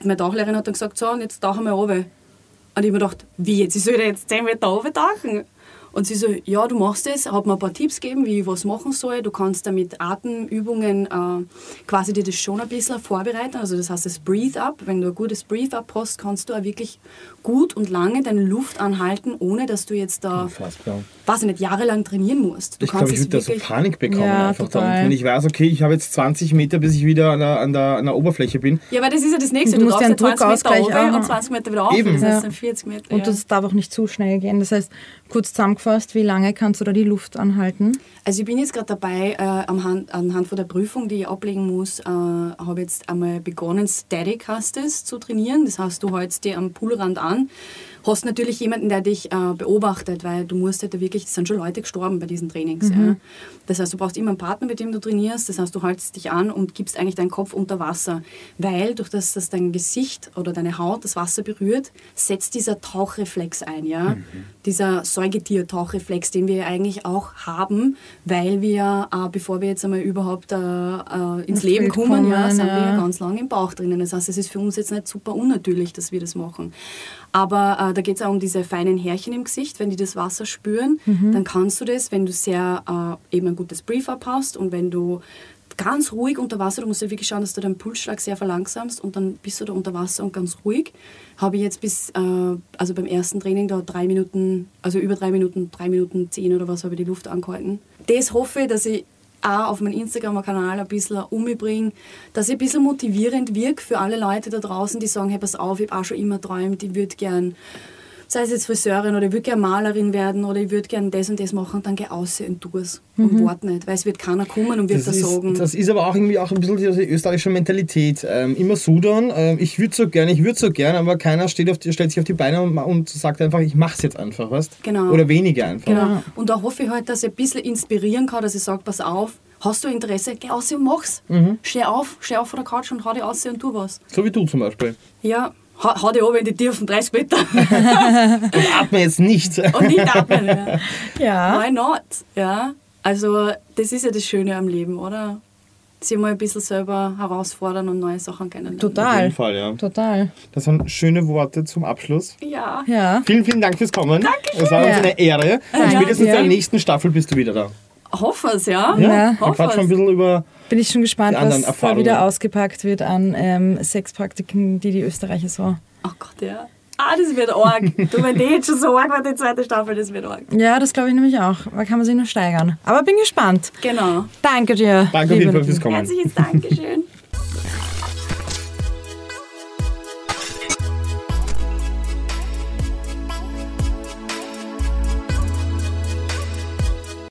die- meine Tauchlehrerin hat dann gesagt, so, und jetzt tauchen wir runter. Und ich habe mir gedacht, wie jetzt? Ich soll da jetzt 10 Meter runtertauchen? Und sie so, ja, du machst es, hat mir ein paar Tipps gegeben, wie ich was machen soll. Du kannst da mit Atemübungen äh, quasi dir das schon ein bisschen vorbereiten. Also das heißt das Breathe Up. Wenn du ein gutes Breathe Up hast, kannst du auch wirklich gut und lange deine Luft anhalten, ohne dass du jetzt da, Unfassbar. weiß ich nicht, jahrelang trainieren musst. Du Ich glaube, ich würde da so Panik bekommen. Ja, einfach total. dann. Wenn ich weiß, okay, ich habe jetzt 20 Meter, bis ich wieder an der, an der, an der Oberfläche bin. Ja, weil das ist ja das Nächste. Du Du, musst ja einen 20 Meter Druckausgleich runter auch. und 20 Meter wieder auf. Eben. Das heißt Ja. dann 40 Meter. Und ja. das darf auch nicht zu schnell gehen. Das heißt, kurz zusammengefasst, wie lange kannst du da die Luft anhalten? Also ich bin jetzt gerade dabei, äh, am Hand, anhand von der Prüfung, die ich ablegen muss, äh, habe jetzt einmal begonnen, Static heißt es, zu trainieren. Das heißt, du hältst dir am Poolrand an, hast natürlich jemanden, der dich äh, beobachtet, weil du musst halt wirklich, es sind schon Leute gestorben bei diesen Trainings. Ja. Das heißt, du brauchst immer einen Partner, mit dem du trainierst. Das heißt, du haltest dich an und gibst eigentlich deinen Kopf unter Wasser, weil durch das, dass dein Gesicht oder deine Haut das Wasser berührt, setzt dieser Tauchreflex ein. Ja? Dieser Säugetier-Tauchreflex, den wir eigentlich auch haben, weil wir, äh, bevor wir jetzt einmal überhaupt äh, äh, ins Ins Leben Bild kommen, ja, kommen, sind wir ja. ja ganz lange im Bauch drinnen. Das heißt, es ist für uns jetzt nicht super unnatürlich, dass wir das machen. Aber äh, da geht es auch um diese feinen Härchen im Gesicht. Wenn die das Wasser spüren, Mhm. dann kannst du das, wenn du sehr äh, eben ein gutes Brief-Up hast und wenn du ganz ruhig unter Wasser, du musst ja wirklich schauen, dass du deinen Pulsschlag sehr verlangsamst und dann bist du da unter Wasser und ganz ruhig. Habe ich jetzt bis, äh, also beim ersten Training da drei Minuten, also über drei Minuten, drei Minuten zehn oder was habe ich die Luft angehalten. Das hoffe ich, dass ich auch auf meinem Instagram-Kanal ein bisschen umbringen, dass ich ein bisschen motivierend wirke für alle Leute da draußen, die sagen, hey, pass auf, ich habe auch schon immer träumt, ich würde gern sei es jetzt Friseurin oder ich würde gerne Malerin werden oder ich würde gerne das und das machen, dann geh aus und tu es und Mhm. warte nicht, weil es wird keiner kommen und wird Das das ist, sagen. das ist aber auch irgendwie auch ein bisschen die österreichische Mentalität. Ähm, immer Sudan, ähm, ich würde so gerne, ich würde so gerne, aber keiner steht auf die, stellt sich auf die Beine und, und sagt einfach, ich mach's jetzt einfach, weißt Genau. Oder weniger einfach. Genau. Und da hoffe ich halt, dass ich ein bisschen inspirieren kann, dass ich sage, pass auf, hast du Interesse, geh aus und mach's. Mhm. Steh auf, steh auf von der Couch und hau dich aus und tu was. So wie du zum Beispiel. Ja, hau, hau dich oben in die tiefen 30 Meter Und atme jetzt nicht. und nicht atmen. Ja. Ja. Why not? Ja, also das ist ja das Schöne am Leben, oder? Sich mal ein bisschen selber herausfordern und neue Sachen kennenlernen. Auf Total. jeden Fall, ja. Total. Das waren schöne Worte zum Abschluss. Ja. Ja. Vielen, vielen Dank fürs Kommen. Dankeschön. Es war uns Ja. eine Ehre. Danke Spätestens in der nächsten Staffel bist du wieder da. Hoffe es, ja. Ja. Dann Hoffe quatschen wir ein bisschen über Bin ich schon gespannt, was da wieder ausgepackt wird an ähm, Sexpraktiken, die die Österreicher so. Oh Gott, ja. Ah, das wird arg. Du, wenn die jetzt schon so arg war, die zweite Staffel, das wird arg. Ja, das glaube ich nämlich auch. Da kann man sich nur steigern. Aber bin gespannt. Genau. Danke dir. Danke auf jeden Fall fürs. Kommen. Herzliches Dankeschön.